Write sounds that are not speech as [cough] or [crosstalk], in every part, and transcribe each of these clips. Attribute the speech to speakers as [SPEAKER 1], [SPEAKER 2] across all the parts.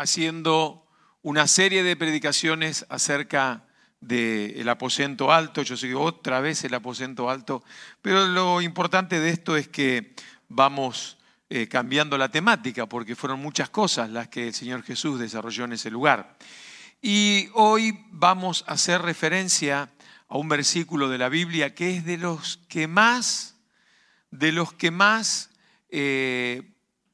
[SPEAKER 1] haciendo una serie de predicaciones acerca del aposento alto. Yo sé otra vez el aposento alto, pero lo importante de esto es que vamos eh, cambiando la temática, porque fueron muchas cosas las que el Señor Jesús desarrolló en ese lugar. Y hoy vamos a hacer referencia a un versículo de la Biblia que es de los que más, de los que más eh,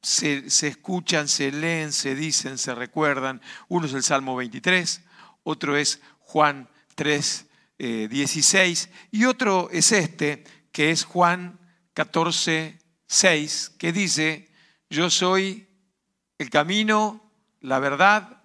[SPEAKER 1] se, escuchan, se leen, se dicen, se recuerdan. Uno es el Salmo 23, otro es Juan 3, 16 eh, y otro es este, que es Juan 14, 6, que dice, yo soy el camino, la verdad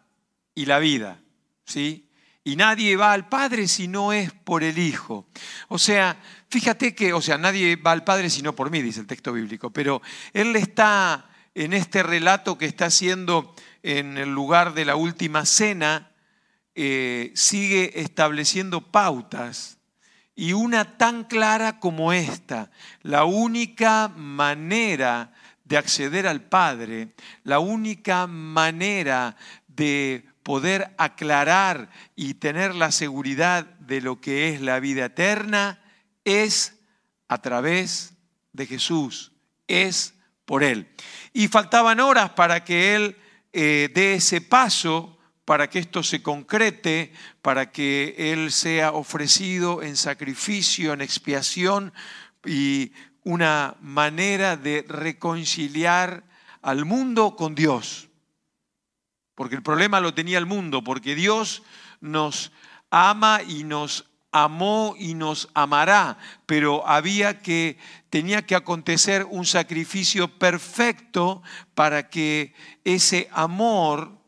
[SPEAKER 1] y la vida. ¿Sí? Y nadie va al Padre si no es por el Hijo. O sea, fíjate que, o sea, nadie va al Padre si no por mí, dice el texto bíblico, pero Él está en este relato que está haciendo en el lugar de la última cena, eh, sigue estableciendo pautas y una tan clara como esta, la única manera de acceder al Padre, la única manera de poder aclarar y tener la seguridad de lo que es la vida eterna es a través de Jesús, es por Él. Y faltaban horas para que Él eh, dé ese paso para que esto se concrete, para que Él sea ofrecido en sacrificio, en expiación y una manera de reconciliar al mundo con Dios. Porque el problema lo tenía el mundo, porque Dios nos ama y nos amó y nos amará, pero había que tenía que acontecer un sacrificio perfecto para que ese amor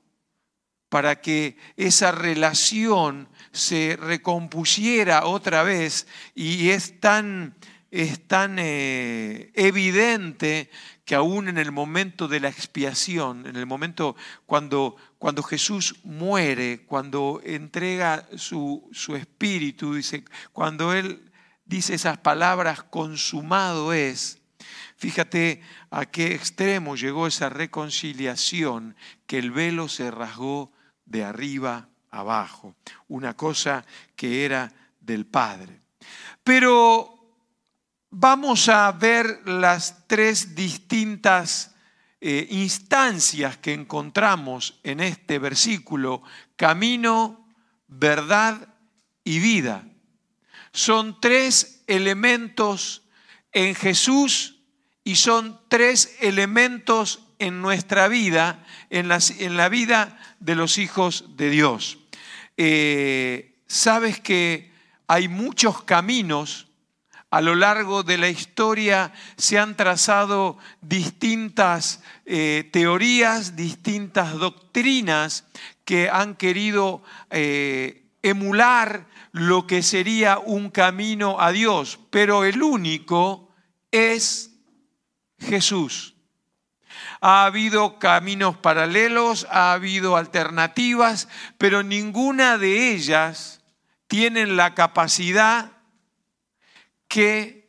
[SPEAKER 1] para que esa relación se recompusiera otra vez. Y es tan, es tan eh, evidente que aún en el momento de la expiación, en el momento cuando, cuando Jesús muere, cuando entrega su, su espíritu, dice, cuando Él dice esas palabras, consumado es, Fíjate a qué extremo llegó esa reconciliación, que el velo se rasgó de arriba abajo, una cosa que era del Padre. Pero vamos a ver las tres distintas eh, instancias que encontramos en este versículo, camino, verdad y vida. Son tres elementos en Jesús y son tres elementos en nuestra vida, en, la vida de los hijos de Dios. Eh, sabes que hay muchos caminos a lo largo de la historia se han trazado distintas eh, teorías, distintas doctrinas que han querido eh, emular lo que sería un camino a Dios, pero el único es Jesús. Ha habido caminos paralelos, ha habido alternativas, pero ninguna de ellas tienen la capacidad que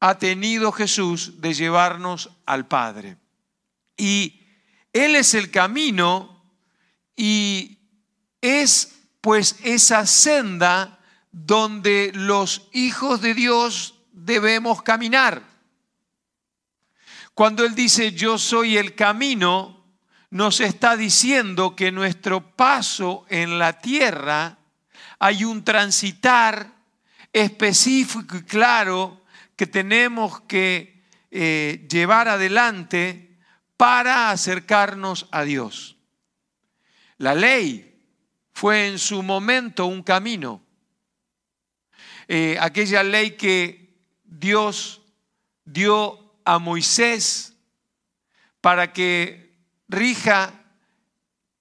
[SPEAKER 1] ha tenido Jesús de llevarnos al Padre. Y Él es el camino y es pues esa senda donde los hijos de Dios debemos caminar. Cuando Él dice yo soy el camino, nos está diciendo que nuestro paso en la tierra hay un transitar específico y claro que tenemos que eh, llevar adelante para acercarnos a Dios. La ley fue en su momento un camino. Eh, aquella ley que Dios dio a Moisés para que rija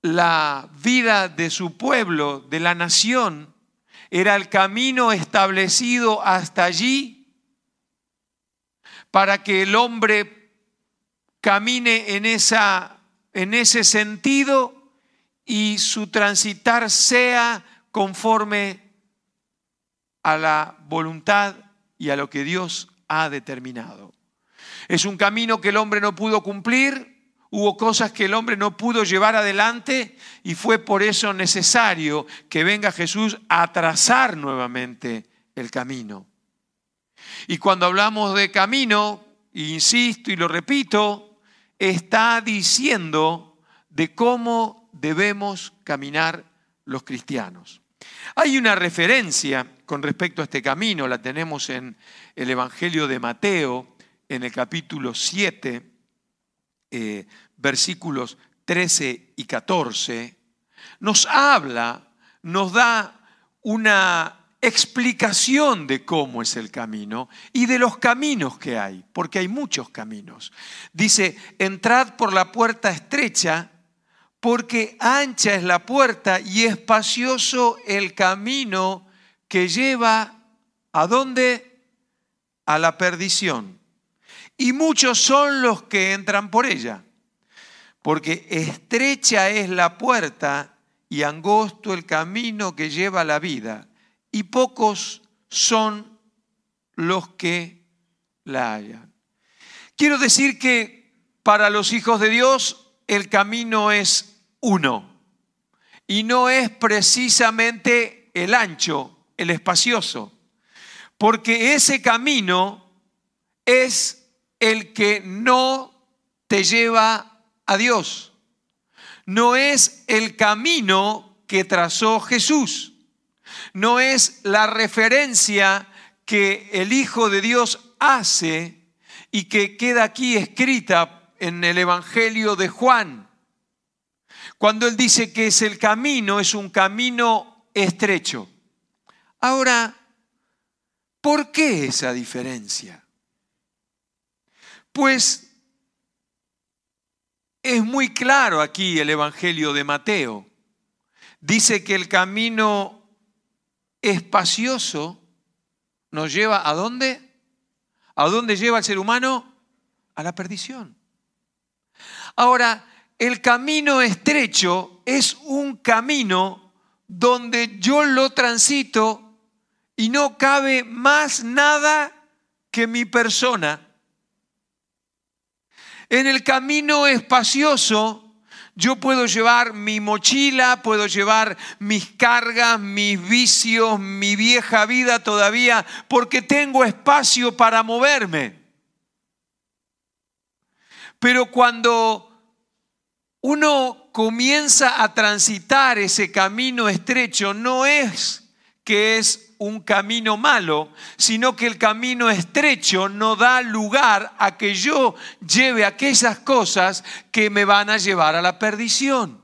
[SPEAKER 1] la vida de su pueblo, de la nación, era el camino establecido hasta allí para que el hombre camine en, esa, en ese sentido y su transitar sea conforme a la voluntad y a lo que Dios ha determinado. Es un camino que el hombre no pudo cumplir, Hubo cosas que el hombre no pudo llevar adelante y fue por eso necesario que venga Jesús a trazar nuevamente el camino. Y cuando hablamos de camino, insisto y lo repito, está diciendo de cómo debemos caminar los cristianos. Hay una referencia con respecto a este camino, la tenemos en el Evangelio de Mateo, en el capítulo 7, eh, versículos 13 y 14, nos habla, nos da una explicación de cómo es el camino y de los caminos que hay, porque hay muchos caminos. Dice, entrad por la puerta estrecha, porque ancha es la puerta y espacioso el camino que lleva a dónde? A la perdición. Y muchos son los que entran por ella, porque estrecha es la puerta y angosto el camino que lleva la vida. Y pocos son los que la hallan. Quiero decir que para los hijos de Dios el camino es uno. Y no es precisamente el ancho, el espacioso, porque ese camino es el que no te lleva a Dios. No es el camino que trazó Jesús no es la referencia que el Hijo de Dios hace y que queda aquí escrita en el Evangelio de Juan. Cuando él dice que es el camino, es un camino estrecho. Ahora, ¿por qué esa diferencia? Pues es muy claro aquí el Evangelio de Mateo. Dice que el camino espacioso nos lleva a dónde? ¿A dónde lleva el ser humano? A la perdición. Ahora, el camino estrecho es un camino donde yo lo transito y no cabe más nada que mi persona. En el camino espacioso yo puedo llevar mi mochila, puedo llevar mis cargas, mis vicios, mi vieja vida todavía, porque tengo espacio para moverme. Pero cuando uno comienza a transitar ese camino estrecho, no es que es un camino malo, sino que el camino estrecho no da lugar a que yo lleve aquellas cosas que me van a llevar a la perdición.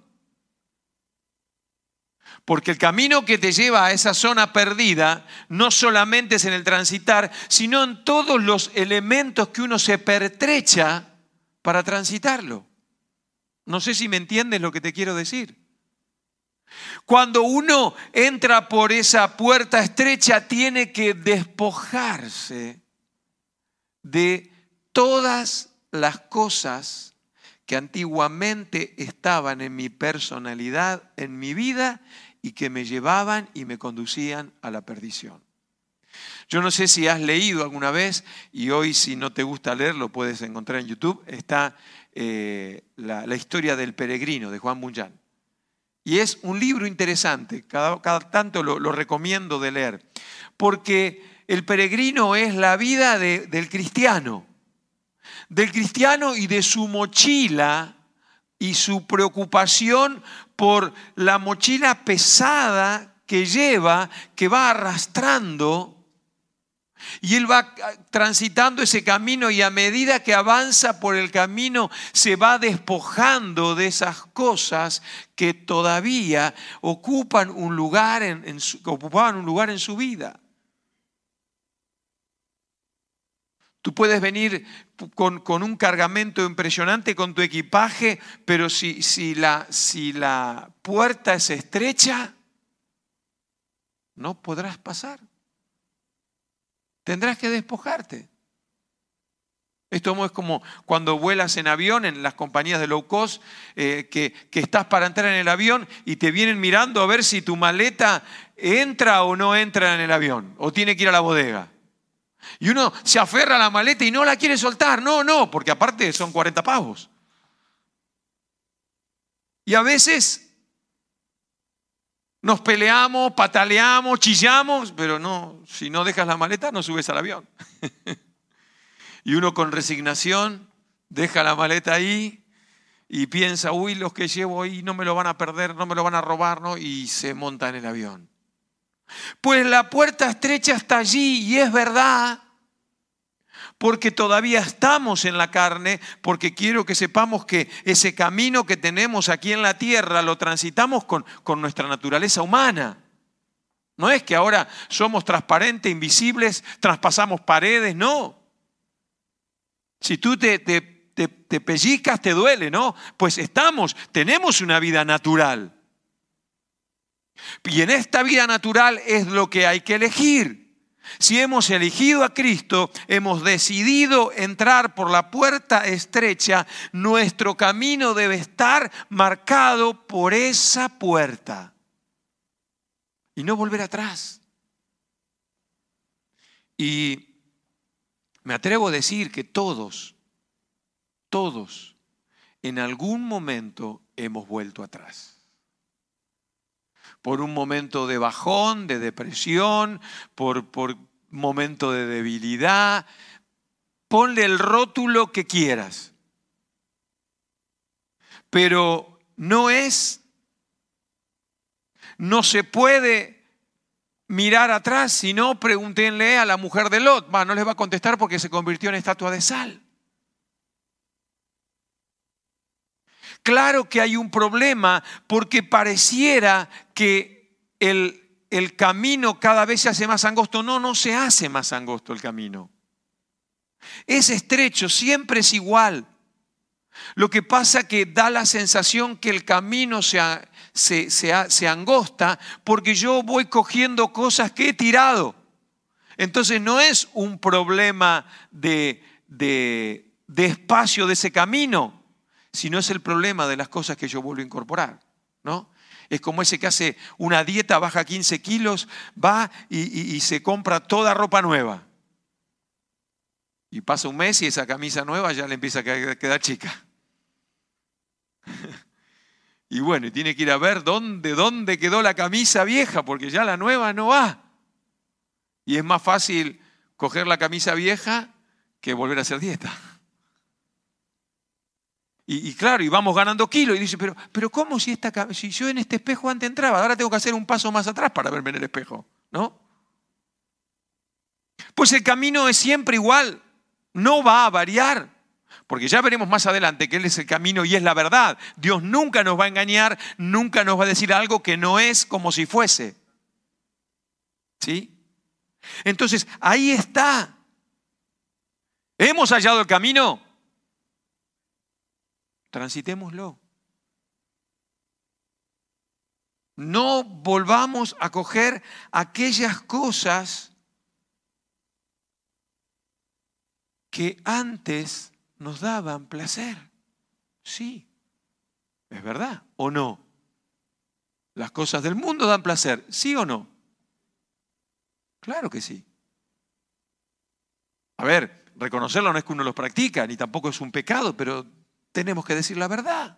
[SPEAKER 1] Porque el camino que te lleva a esa zona perdida no solamente es en el transitar, sino en todos los elementos que uno se pertrecha para transitarlo. No sé si me entiendes lo que te quiero decir. Cuando uno entra por esa puerta estrecha, tiene que despojarse de todas las cosas que antiguamente estaban en mi personalidad, en mi vida, y que me llevaban y me conducían a la perdición. Yo no sé si has leído alguna vez, y hoy si no te gusta leer, lo puedes encontrar en YouTube, está eh, la, historia del peregrino de Juan Bunyan. Y es un libro interesante, cada, tanto lo, recomiendo de leer, porque el peregrino es la vida del cristiano, del cristiano y de su mochila y su preocupación por la mochila pesada que lleva, que va arrastrando y él va transitando ese camino y a medida que avanza por el camino se va despojando de esas cosas que todavía ocupan un lugar en, su, ocupaban un lugar en su vida. Tú puedes venir con, un cargamento impresionante con tu equipaje, pero si, si, la, si la puerta es estrecha, no podrás pasar. Tendrás que despojarte. Esto es como cuando vuelas en avión en las compañías de low cost, eh, que, que, estás para entrar en el avión y te vienen mirando a ver si tu maleta entra o no entra en el avión, o tiene que ir a la bodega. Y uno se aferra a la maleta y no la quiere soltar. No, no, porque aparte son 40 pavos. Y a veces nos peleamos, pataleamos, chillamos, pero no, si no dejas la maleta no subes al avión. [laughs] y uno con resignación deja la maleta ahí y piensa, uy, los que llevo ahí no me lo van a perder, no me lo van a robar, ¿no? Y se monta en el avión. Pues la puerta estrecha está allí y es verdad, porque todavía estamos en la carne, porque quiero que sepamos que ese camino que tenemos aquí en la tierra lo transitamos con, con nuestra naturaleza humana. No es que ahora somos transparentes, invisibles, traspasamos paredes, no. Si tú te, te, te, te pellizcas, te duele, ¿no? Pues estamos, tenemos una vida natural. Y en esta vida natural es lo que hay que elegir. Si hemos elegido a Cristo, hemos decidido entrar por la puerta estrecha, nuestro camino debe estar marcado por esa puerta y no volver atrás. Y me atrevo a decir que todos, todos, en algún momento hemos vuelto atrás por un momento de bajón, de depresión, por, por momento de debilidad. Ponle el rótulo que quieras. Pero no es, no se puede mirar atrás, sino pregúntenle a la mujer de Lot. no les va a contestar porque se convirtió en estatua de sal. Claro que hay un problema porque pareciera que el, el camino cada vez se hace más angosto. No, no se hace más angosto el camino. Es estrecho, siempre es igual. Lo que pasa que da la sensación que el camino se, se, se, angosta porque yo voy cogiendo cosas que he tirado. Entonces no es un problema de, de, de espacio de ese camino, sino es el problema de las cosas que yo vuelvo a incorporar, ¿no? Es como ese que hace una dieta, baja 15 kilos, va y, se compra toda ropa nueva. Y pasa un mes y esa camisa nueva ya le empieza a quedar chica. [laughs] Y bueno, tiene que ir a ver dónde, dónde quedó la camisa vieja, porque ya la nueva no va. Y es más fácil coger la camisa vieja que volver a hacer dieta. Y, claro, y vamos ganando kilos. Y dice, pero, pero ¿cómo si, esta, si yo en este espejo antes entraba? Ahora tengo que hacer un paso más atrás para verme en el espejo, ¿no? Pues el camino es siempre igual, no va a variar. Porque ya veremos más adelante que Él es el camino y es la verdad. Dios nunca nos va a engañar, nunca nos va a decir algo que no es como si fuese. ¿Sí? Entonces, ahí está. ¿Hemos hallado el camino? Transitémoslo. No volvamos a coger aquellas cosas que antes nos daban placer. Sí, es verdad, ¿o no? Las cosas del mundo dan placer, ¿sí o no? Claro que sí. A ver, reconocerlo no es que uno los practica, ni tampoco es un pecado, pero tenemos que decir la verdad.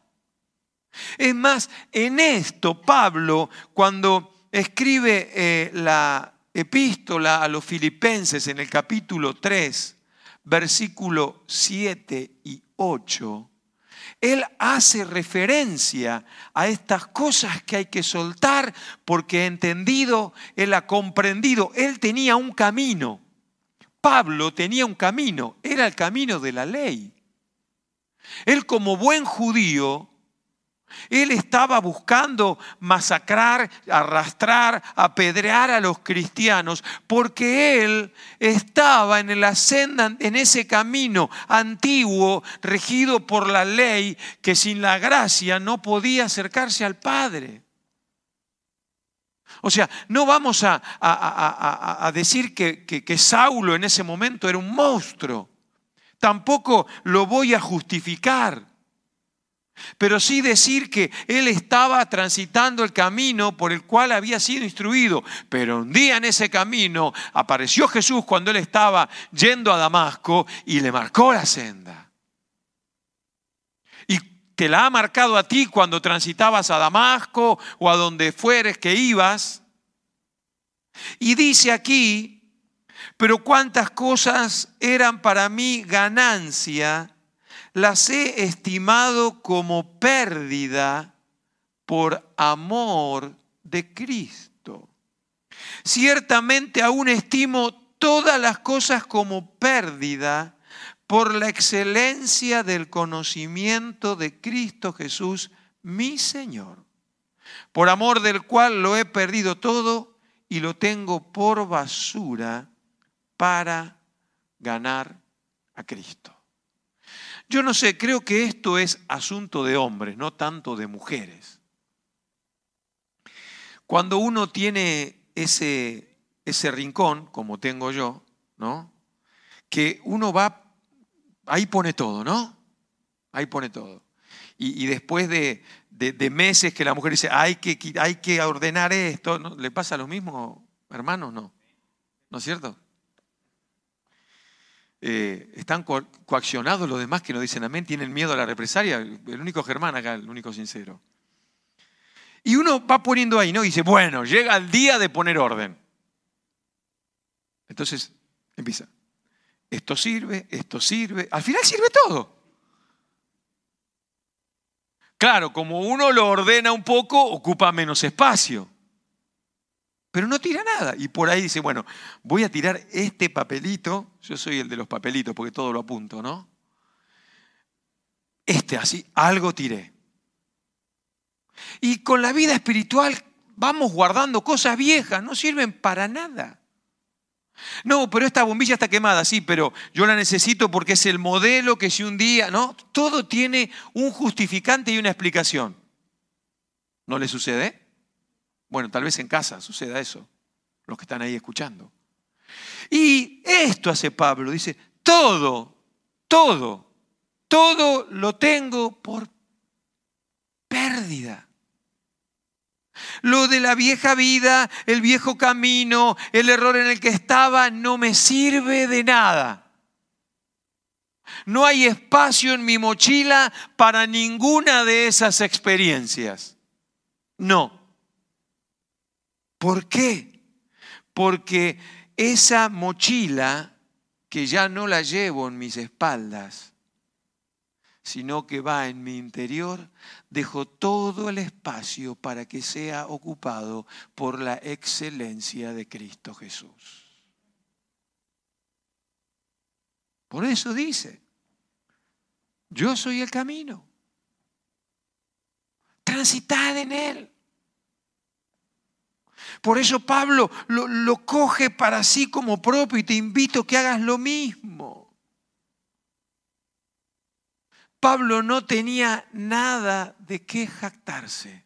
[SPEAKER 1] Es más, en esto Pablo, cuando escribe eh, la epístola a los filipenses en el capítulo 3, versículo 7 y 8, él hace referencia a estas cosas que hay que soltar porque ha entendido, él ha comprendido, él tenía un camino. Pablo tenía un camino, era el camino de la ley. Él como buen judío, él estaba buscando masacrar, arrastrar, apedrear a los cristianos, porque él estaba en la senda, en ese camino antiguo, regido por la ley, que sin la gracia no podía acercarse al Padre. O sea, no vamos a, decir que, que Saulo en ese momento era un monstruo tampoco lo voy a justificar. Pero sí decir que él estaba transitando el camino por el cual había sido instruido. Pero un día en ese camino apareció Jesús cuando él estaba yendo a Damasco y le marcó la senda. Y te la ha marcado a ti cuando transitabas a Damasco o a donde fueres que ibas. Y dice aquí, pero cuántas cosas eran para mí ganancia, las he estimado como pérdida por amor de Cristo. Ciertamente aún estimo todas las cosas como pérdida por la excelencia del conocimiento de Cristo Jesús, mi Señor, por amor del cual lo he perdido todo y lo tengo por basura para ganar a Cristo. Yo no sé, creo que esto es asunto de hombres, no tanto de mujeres. Cuando uno tiene ese, ese rincón, como tengo yo, ¿no? Que uno va, ahí pone todo, ¿no? Ahí pone todo. Y, después de, meses que la mujer dice, hay que, hay que ordenar esto, ¿no? ¿le pasa lo mismo, hermanos? No. ¿No es cierto? Eh, están coaccionados los demás que no dicen amén, tienen miedo a la represalia. El único Germán acá, el único sincero. Y uno va poniendo ahí, ¿no? Y dice, bueno, llega el día de poner orden. Entonces empieza. Esto sirve, esto sirve. Al final sirve todo. Claro, como uno lo ordena un poco, ocupa menos espacio. Pero no tira nada. Y por ahí dice, bueno, voy a tirar este papelito. Yo soy el de los papelitos porque todo lo apunto, ¿no? Este así, algo tiré. Y con la vida espiritual vamos guardando cosas viejas, no sirven para nada. No, pero esta bombilla está quemada, sí, pero yo la necesito porque es el modelo que si un día, ¿no? Todo tiene un justificante y una explicación. ¿No le sucede? Bueno, tal vez en casa suceda eso, los que están ahí escuchando. Y esto hace Pablo, dice, todo, todo, todo lo tengo por pérdida. Lo de la vieja vida, el viejo camino, el error en el que estaba, no me sirve de nada. No hay espacio en mi mochila para ninguna de esas experiencias. No. ¿Por qué? Porque esa mochila que ya no la llevo en mis espaldas, sino que va en mi interior, dejo todo el espacio para que sea ocupado por la excelencia de Cristo Jesús. Por eso dice, yo soy el camino. Transitad en él. Por eso Pablo lo, lo, coge para sí como propio y te invito a que hagas lo mismo. Pablo no tenía nada de qué jactarse.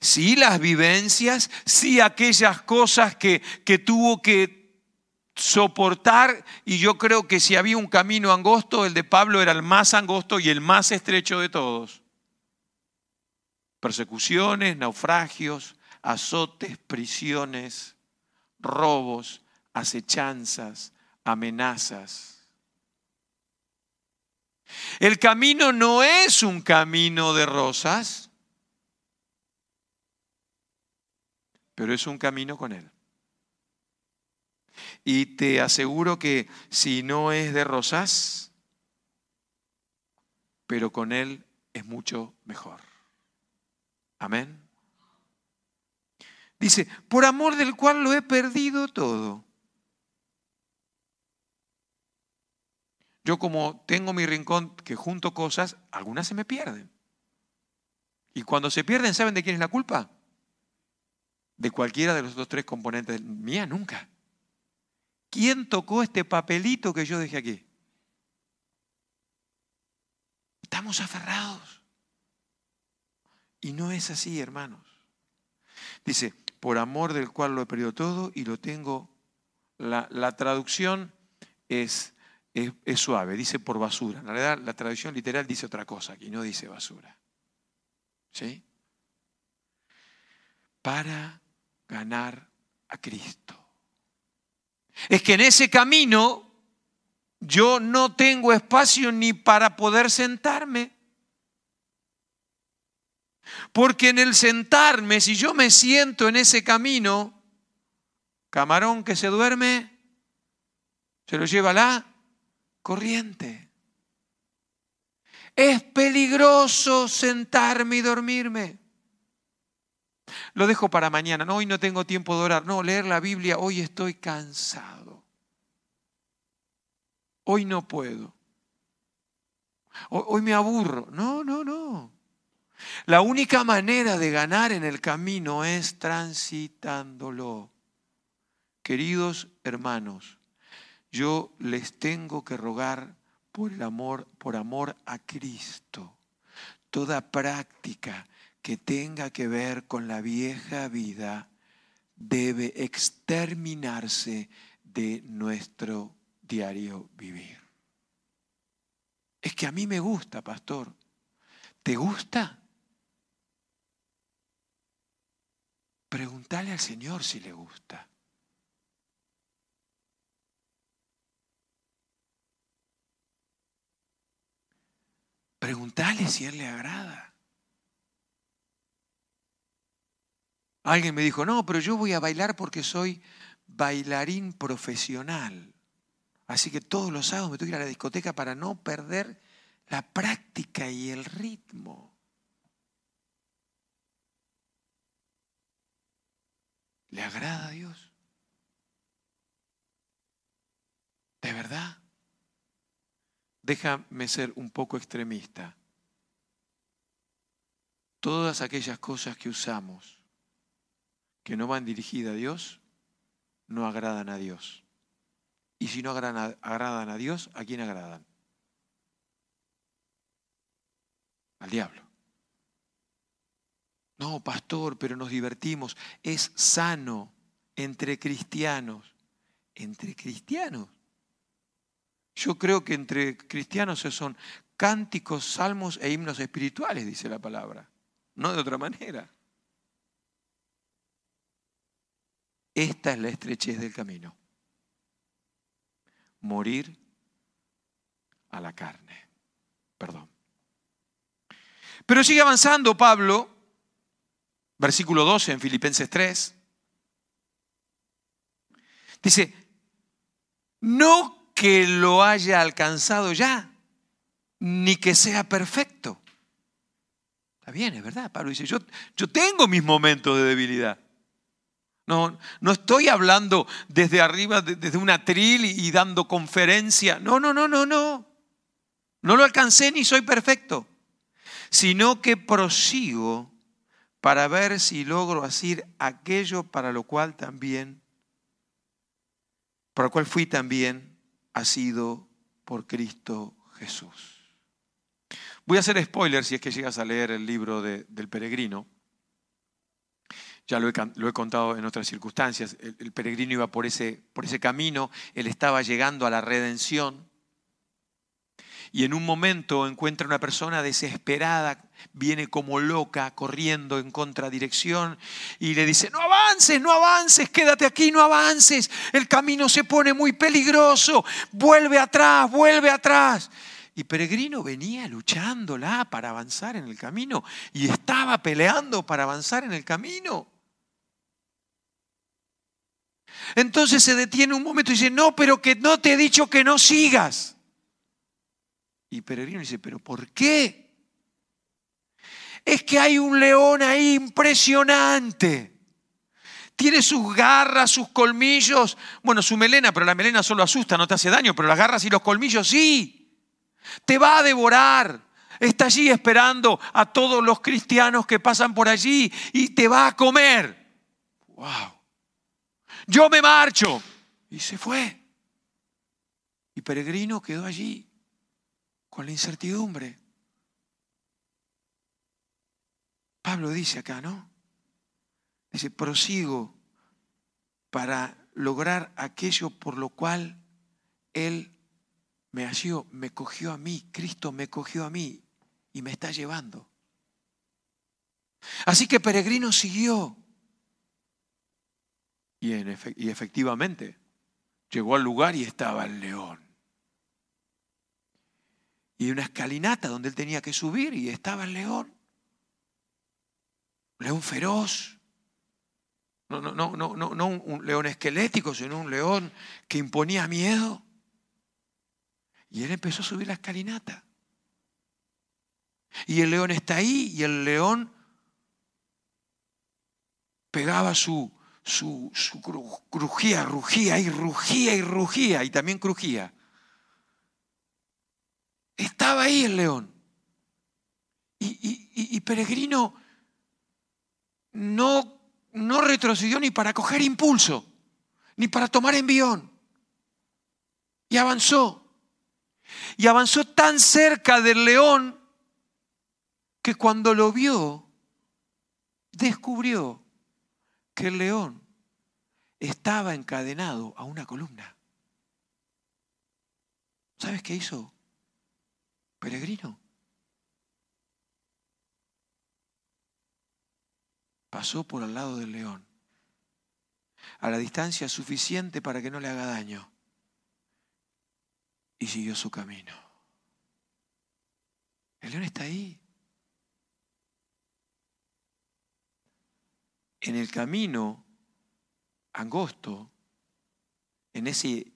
[SPEAKER 1] Sí las vivencias, sí aquellas cosas que, que tuvo que soportar y yo creo que si había un camino angosto, el de Pablo era el más angosto y el más estrecho de todos. Persecuciones, naufragios, azotes, prisiones, robos, acechanzas, amenazas. El camino no es un camino de rosas, pero es un camino con Él. Y te aseguro que si no es de rosas, pero con Él es mucho mejor. Amén. Dice, por amor del cual lo he perdido todo. Yo como tengo mi rincón que junto cosas, algunas se me pierden. Y cuando se pierden, ¿saben de quién es la culpa? De cualquiera de los otros tres componentes. Mía, nunca. ¿Quién tocó este papelito que yo dejé aquí? Estamos aferrados. Y no es así, hermanos. Dice, por amor del cual lo he perdido todo y lo tengo. La, traducción es es, suave, dice por basura. En realidad la traducción literal dice otra cosa aquí, no dice basura. ¿Sí? Para ganar a Cristo. Es que en ese camino yo no tengo espacio ni para poder sentarme. Porque en el sentarme, si yo me siento en ese camino, camarón que se duerme, se lo lleva la corriente. Es peligroso sentarme y dormirme. Lo dejo para mañana. No, hoy no tengo tiempo de orar. No, leer la Biblia, hoy estoy cansado. Hoy no puedo. Hoy me aburro. No, no, no. La única manera de ganar en el camino es transitándolo. Queridos hermanos, yo les tengo que rogar por el amor, por amor a Cristo. Toda práctica que tenga que ver con la vieja vida debe exterminarse de nuestro diario vivir. Es que a mí me gusta, pastor. ¿Te gusta? Preguntale al Señor si le gusta. Preguntale si Él le agrada. Alguien me dijo, no, pero yo voy a bailar porque soy bailarín profesional. Así que todos los sábados me tengo que ir a la discoteca para no perder la práctica y el ritmo. ¿Le agrada a Dios? ¿De verdad? Déjame ser un poco extremista. Todas aquellas cosas que usamos que no van dirigidas a Dios, no agradan a Dios. Y si no agradan a Dios, ¿a quién agradan? Al diablo. No, pastor, pero nos divertimos. Es sano entre cristianos. Entre cristianos. Yo creo que entre cristianos son cánticos, salmos e himnos espirituales, dice la palabra. No de otra manera. Esta es la estrechez del camino. Morir a la carne. Perdón. Pero sigue avanzando Pablo, versículo 12 en Filipenses 3. Dice, no que lo haya alcanzado ya, ni que sea perfecto. Está bien, es verdad. Pablo dice, yo, yo tengo mis momentos de debilidad. No, no estoy hablando desde arriba, desde una tril y dando conferencia. No, no, no, no, no. No lo alcancé ni soy perfecto. Sino que prosigo para ver si logro hacer aquello para lo cual también, para lo cual fui también ha sido por Cristo Jesús. Voy a hacer spoiler si es que llegas a leer el libro del peregrino. Ya lo he, contado en otras circunstancias. El, el, peregrino iba por ese, por ese camino, él estaba llegando a la redención y en un momento encuentra una persona desesperada, viene como loca, corriendo en contradirección y le dice, no avances, no avances, quédate aquí, no avances, el camino se pone muy peligroso, vuelve atrás, vuelve atrás. Y Peregrino venía luchándola para avanzar en el camino y estaba peleando para avanzar en el camino. Entonces se detiene un momento y dice, no, pero que no te he dicho que no sigas. Y Peregrino dice, pero ¿por qué? Es que hay un león ahí impresionante. Tiene sus garras, sus colmillos, bueno, su melena, pero la melena solo asusta, no te hace daño, pero las garras y los colmillos sí. Te va a devorar. Está allí esperando a todos los cristianos que pasan por allí y te va a comer. ¡Wow! Yo me marcho. Y se fue. Y Peregrino quedó allí con la incertidumbre. Pablo dice acá, ¿no? Dice, prosigo para lograr aquello por lo cual Él me asió, me cogió a mí, Cristo me cogió a mí y me está llevando. Así que Peregrino siguió. Y, y efectivamente llegó al lugar y estaba el león y una escalinata donde él tenía que subir y estaba el león. león feroz. No, no, no, no, no, no un león esquelético, sino un león que imponía miedo. Y él empezó a subir la escalinata. Y el león está ahí y el león pegaba su, su, su crujía, rugía y rugía y rugía y también crujía. Estaba ahí el león. Y, Peregrino no, no retrocedió ni para coger impulso, ni para tomar envión. Y avanzó. Y avanzó tan cerca del león que cuando lo vio, descubrió que el león estaba encadenado a una columna. ¿Sabes qué hizo? Peregrino. Pasó por al lado del león, a la distancia suficiente para que no le haga daño, y siguió su camino. El león está ahí. En el camino angosto, en ese,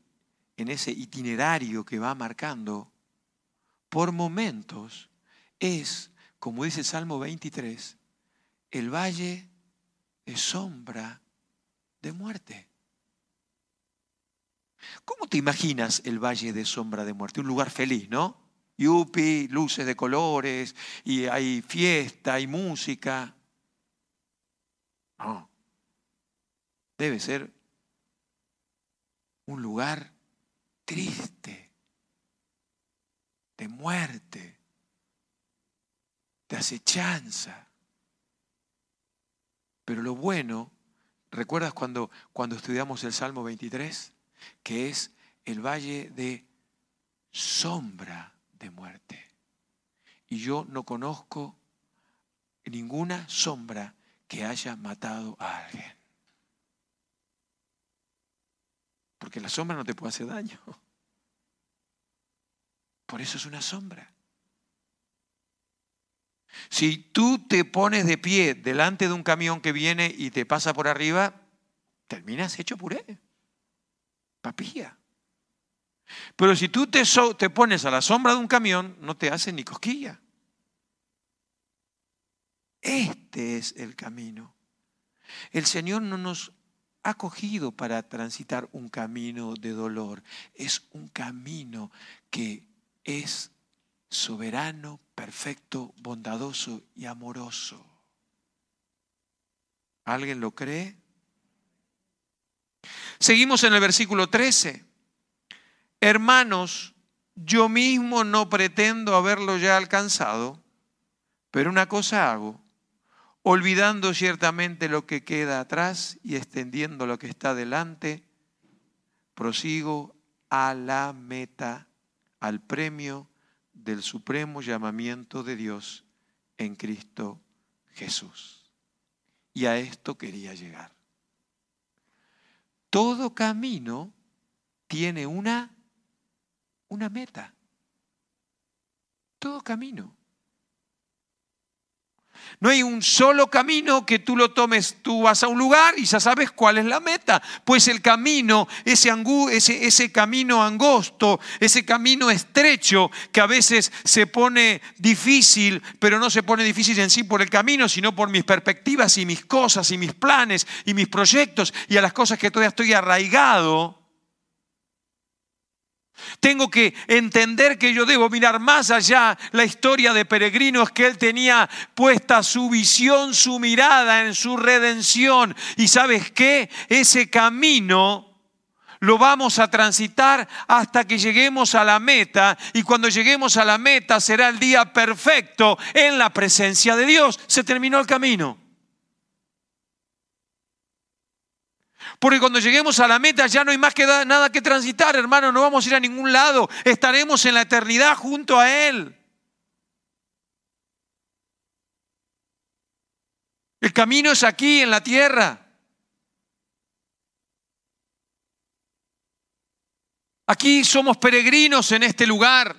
[SPEAKER 1] en ese itinerario que va marcando, por momentos es, como dice el Salmo 23, el valle de sombra de muerte. ¿Cómo te imaginas el valle de sombra de muerte? Un lugar feliz, ¿no? Yupi, luces de colores, y hay fiesta, hay música. No debe ser un lugar triste, de muerte, de acechanza. Pero lo bueno, ¿recuerdas cuando, cuando estudiamos el Salmo 23? Que es el valle de sombra de muerte. Y yo no conozco ninguna sombra que haya matado a alguien. Porque la sombra no te puede hacer daño. Por eso es una sombra. Si tú te pones de pie delante de un camión que viene y te pasa por arriba, terminas hecho puré, papilla. Pero si tú te, te pones a la sombra de un camión, no te hace ni cosquilla. Este es el camino. El Señor no nos ha cogido para transitar un camino de dolor. Es un camino que es soberano, perfecto, bondadoso y amoroso. ¿Alguien lo cree? Seguimos en el versículo 13. Hermanos, yo mismo no pretendo haberlo ya alcanzado, pero una cosa hago olvidando ciertamente lo que queda atrás y extendiendo lo que está delante, prosigo a la meta, al premio del supremo llamamiento de Dios en Cristo Jesús. Y a esto quería llegar. Todo camino tiene una, una meta. Todo camino. No hay un solo camino que tú lo tomes, tú vas a un lugar y ya sabes cuál es la meta. Pues el camino, ese, ese, ese camino angosto, ese camino estrecho que a veces se pone difícil, pero no se pone difícil en sí por el camino, sino por mis perspectivas y mis cosas y mis planes y mis proyectos y a las cosas que todavía estoy arraigado tengo que entender que yo debo mirar más allá. La historia de peregrinos que él tenía puesta su visión, su mirada en su redención. Y sabes qué? Ese camino lo vamos a transitar hasta que lleguemos a la meta. Y cuando lleguemos a la meta será el día perfecto en la presencia de Dios. Se terminó el camino. Porque cuando lleguemos a la meta ya no hay más que nada que transitar, hermano, no vamos a ir a ningún lado. Estaremos en la eternidad junto a Él. El camino es aquí, en la tierra. Aquí somos peregrinos en este lugar.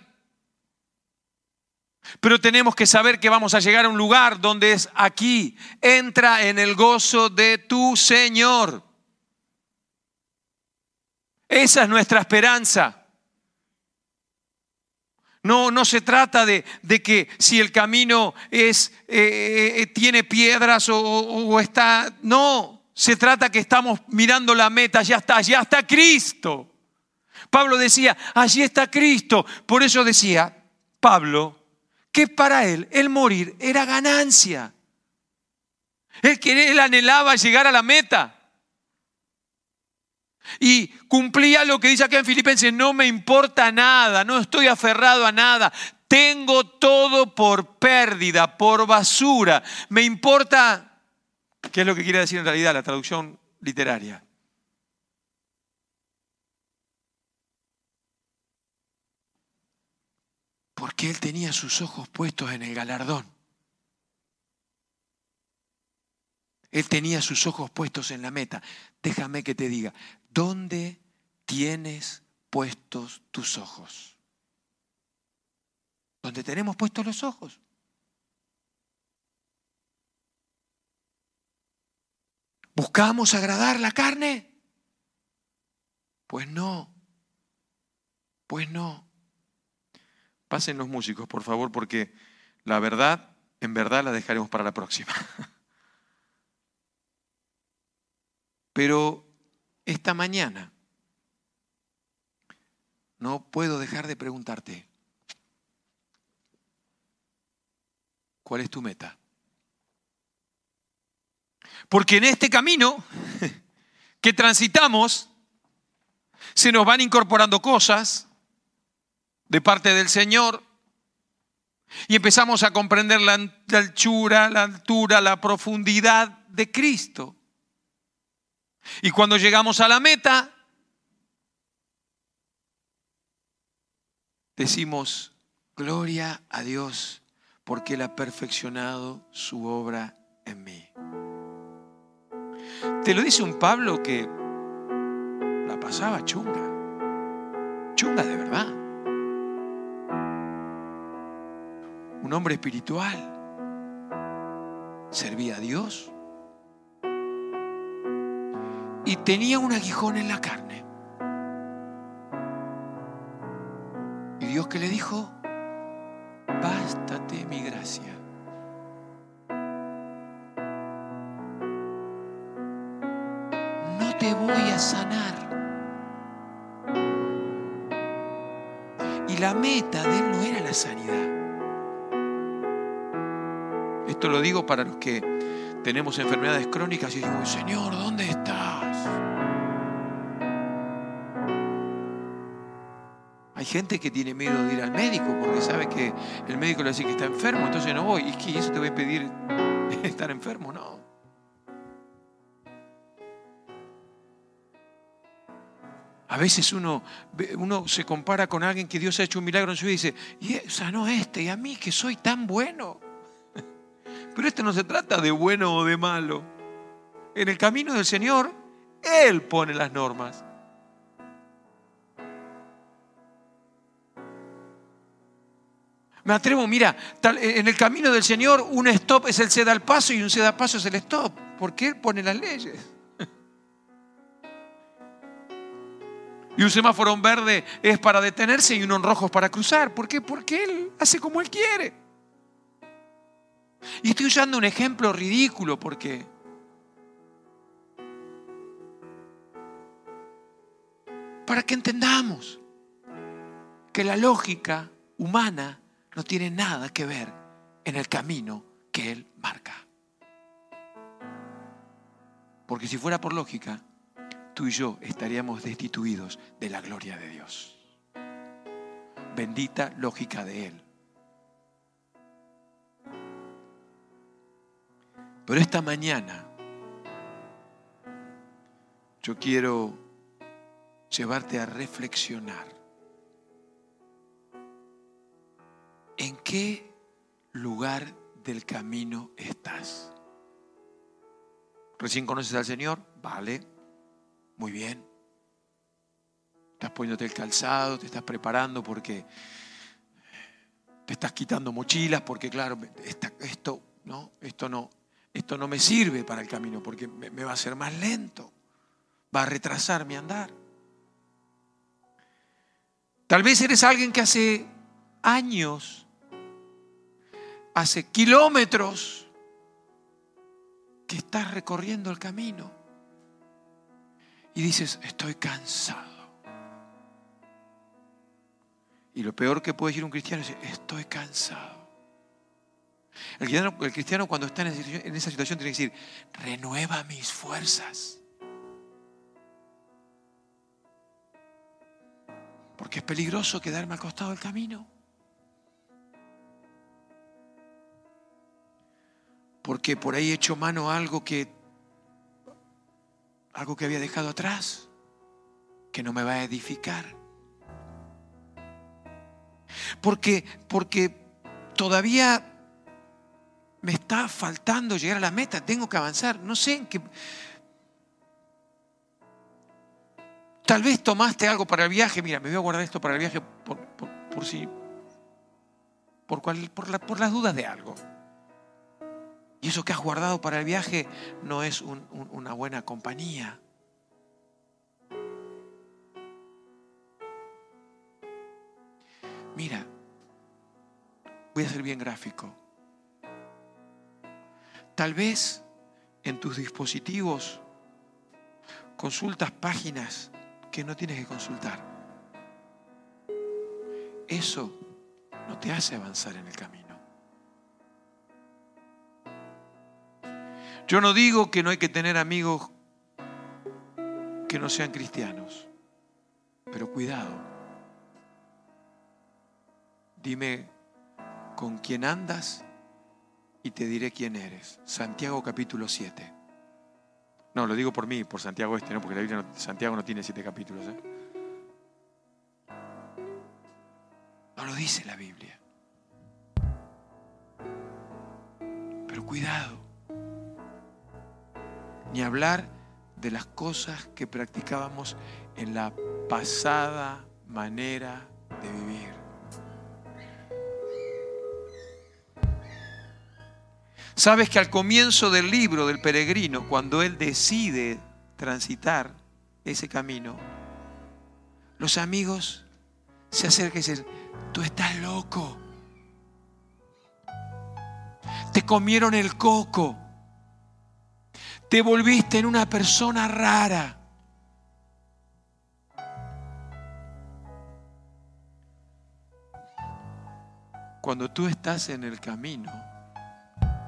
[SPEAKER 1] Pero tenemos que saber que vamos a llegar a un lugar donde es aquí. Entra en el gozo de tu Señor. Esa es nuestra esperanza. No, no se trata de, que si el camino es, eh, eh, tiene piedras o, o está... No, se trata que estamos mirando la meta, ya está, ya está Cristo. Pablo decía, allí está Cristo. Por eso decía Pablo que para él el morir era ganancia. Él, él anhelaba llegar a la meta. Y cumplía lo que dice acá en Filipenses, no me importa nada, no estoy aferrado a nada, tengo todo por pérdida, por basura. Me importa, ¿qué es lo que quiere decir en realidad la traducción literaria? Porque él tenía sus ojos puestos en el galardón. Él tenía sus ojos puestos en la meta. Déjame que te diga, ¿dónde tienes puestos tus ojos? ¿Dónde tenemos puestos los ojos? ¿Buscamos agradar la carne? Pues no, pues no. Pasen los músicos, por favor, porque la verdad, en verdad, la dejaremos para la próxima. [laughs] Pero esta mañana no puedo dejar de preguntarte, ¿cuál es tu meta? Porque en este camino [laughs] que transitamos se nos van incorporando cosas, de parte del Señor. Y empezamos a comprender la anchura, la altura, la profundidad de Cristo. Y cuando llegamos a la meta, decimos, gloria a Dios, porque Él ha perfeccionado su obra en mí. Te lo dice un Pablo que la pasaba chunga, chunga de verdad. un hombre espiritual, servía a Dios y tenía un aguijón en la carne. Y Dios que le dijo, bástate mi gracia. No te voy a sanar. Y la meta de él no era la sanidad. Esto lo digo para los que tenemos enfermedades crónicas y digo, Señor, ¿dónde estás? Hay gente que tiene miedo de ir al médico porque sabe que el médico le dice que está enfermo, entonces no voy. ¿Y que eso te va a impedir [laughs] estar enfermo? No. A veces uno, uno se compara con alguien que Dios ha hecho un milagro en su vida y dice, y sanó este, y a mí que soy tan bueno. [laughs] Pero esto no se trata de bueno o de malo. En el camino del Señor, Él pone las normas. Me atrevo, mira, en el camino del Señor un stop es el ceda al paso y un ceda al paso es el stop, porque Él pone las leyes. [laughs] Y un semáforo en verde es para detenerse y uno en rojo es para cruzar. ¿Por qué? Porque Él hace como Él quiere. Y estoy usando un ejemplo ridículo porque para que entendamos que la lógica humana no tiene nada que ver en el camino que Él marca. Porque si fuera por lógica, tú y yo estaríamos destituidos de la gloria de Dios. Bendita lógica de Él. Pero esta mañana yo quiero llevarte a reflexionar. ¿En qué lugar del camino estás? ¿Recién conoces al Señor? Vale, muy bien. Estás poniéndote el calzado, te estás preparando porque te estás quitando mochilas porque claro, esto, ¿no? esto, no, esto no me sirve para el camino porque me, me va a hacer más lento, va a retrasar mi andar. Tal vez eres alguien que hace años, hace kilómetros, que estás recorriendo el camino y dices, estoy cansado. Y lo peor que puede decir un cristiano es, estoy cansado. El cristiano, cuando está en esa situación tiene que decir, renueva mis fuerzas. Porque es peligroso quedarme al costado del camino. Porque por ahí he hecho mano a algo que algo que había dejado atrás, que no me va a edificar. Porque, porque todavía me está faltando llegar a la meta, tengo que avanzar. No sé en qué. Tal vez tomaste algo para el viaje. Mira, me voy a guardar esto para el viaje por, si. Por, por las dudas de algo. Y eso que has guardado para el viaje no es una buena compañía. Mira, voy a ser bien gráfico. Tal vez en tus dispositivos consultas páginas que no tienes que consultar. Eso no te hace avanzar en el camino. Yo no digo que no hay que tener amigos que no sean cristianos, pero cuidado. Dime con quién andas y te diré quién eres. Santiago capítulo 7. No, lo digo por mí, por Santiago este, no, porque la Biblia Santiago no tiene siete capítulos. ¿eh? No lo dice la Biblia. Pero cuidado ni hablar de las cosas que practicábamos en la pasada manera de vivir. Sabes que al comienzo del libro del peregrino, cuando él decide transitar ese camino, los amigos se acercan y dicen, tú estás loco, te comieron el coco te volviste en una persona rara. Cuando tú estás en el camino,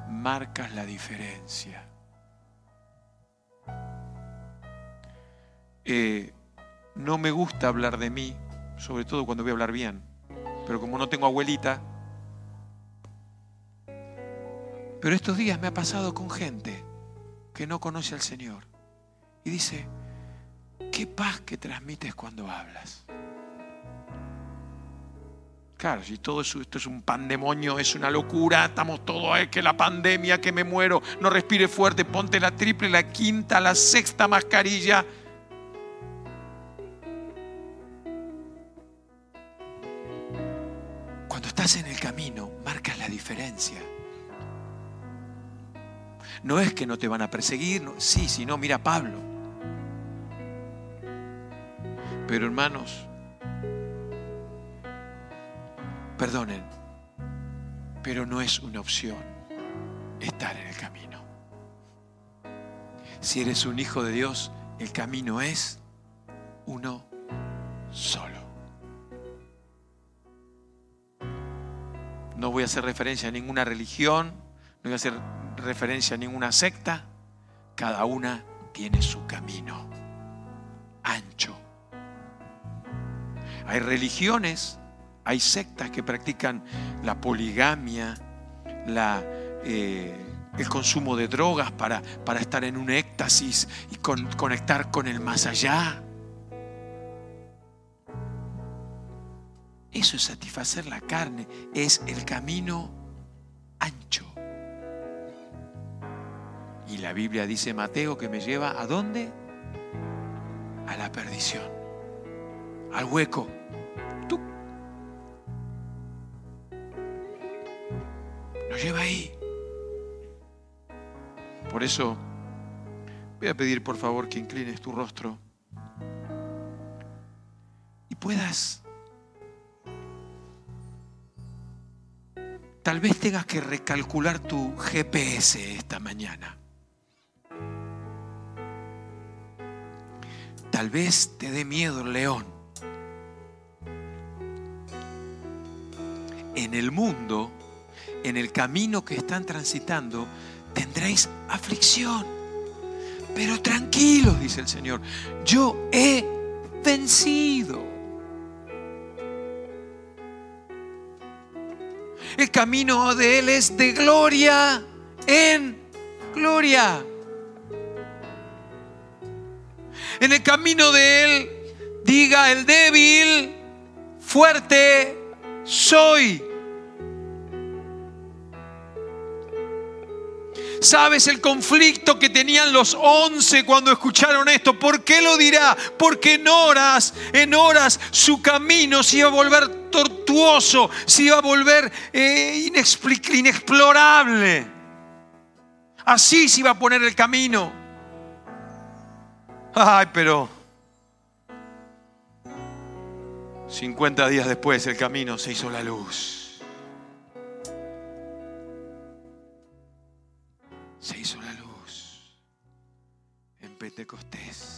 [SPEAKER 1] marcas la diferencia. Eh, no me gusta hablar de mí, sobre todo cuando voy a hablar bien, pero como no tengo abuelita, pero estos días me ha pasado con gente que no conoce al Señor. Y dice, qué paz que transmites cuando hablas. Claro, si todo esto es un pandemonio, es una locura, estamos todos, es que la pandemia, que me muero, no respire fuerte, ponte la triple, la quinta, la sexta mascarilla. Cuando estás en el camino, marcas la diferencia. No es que no te van a perseguir, sí, si no, mira Pablo. Pero hermanos, perdonen, pero no es una opción estar en el camino. Si eres un hijo de Dios, el camino es uno solo. No voy a hacer referencia a ninguna religión, no voy a hacer referencia a ninguna secta, cada una tiene su camino ancho. Hay religiones, hay sectas que practican la poligamia, la, eh, el consumo de drogas para, para, estar en un éxtasis y conectar con el más allá. Eso es satisfacer la carne, es el camino ancho. Y la Biblia dice Mateo que me lleva a dónde? A la perdición, al hueco. Tú Nos lleva ahí. Por eso voy a pedir por favor que inclines tu rostro y puedas, tal vez tengas que recalcular tu GPS esta mañana. Tal vez te dé miedo el león. En el mundo, en el camino que están transitando, tendréis aflicción. Pero tranquilos, dice el Señor, yo he vencido. El camino de Él es de gloria en gloria. En el camino de Él, diga el débil, fuerte soy. ¿Sabes el conflicto que tenían los once cuando escucharon esto? ¿Por qué lo dirá? Porque en horas, en horas su camino se iba a volver tortuoso, se iba a volver eh, inexplorable. Así se iba a poner el camino. Ay, pero 50 días después el camino se hizo la luz. Se hizo la luz en Pentecostés.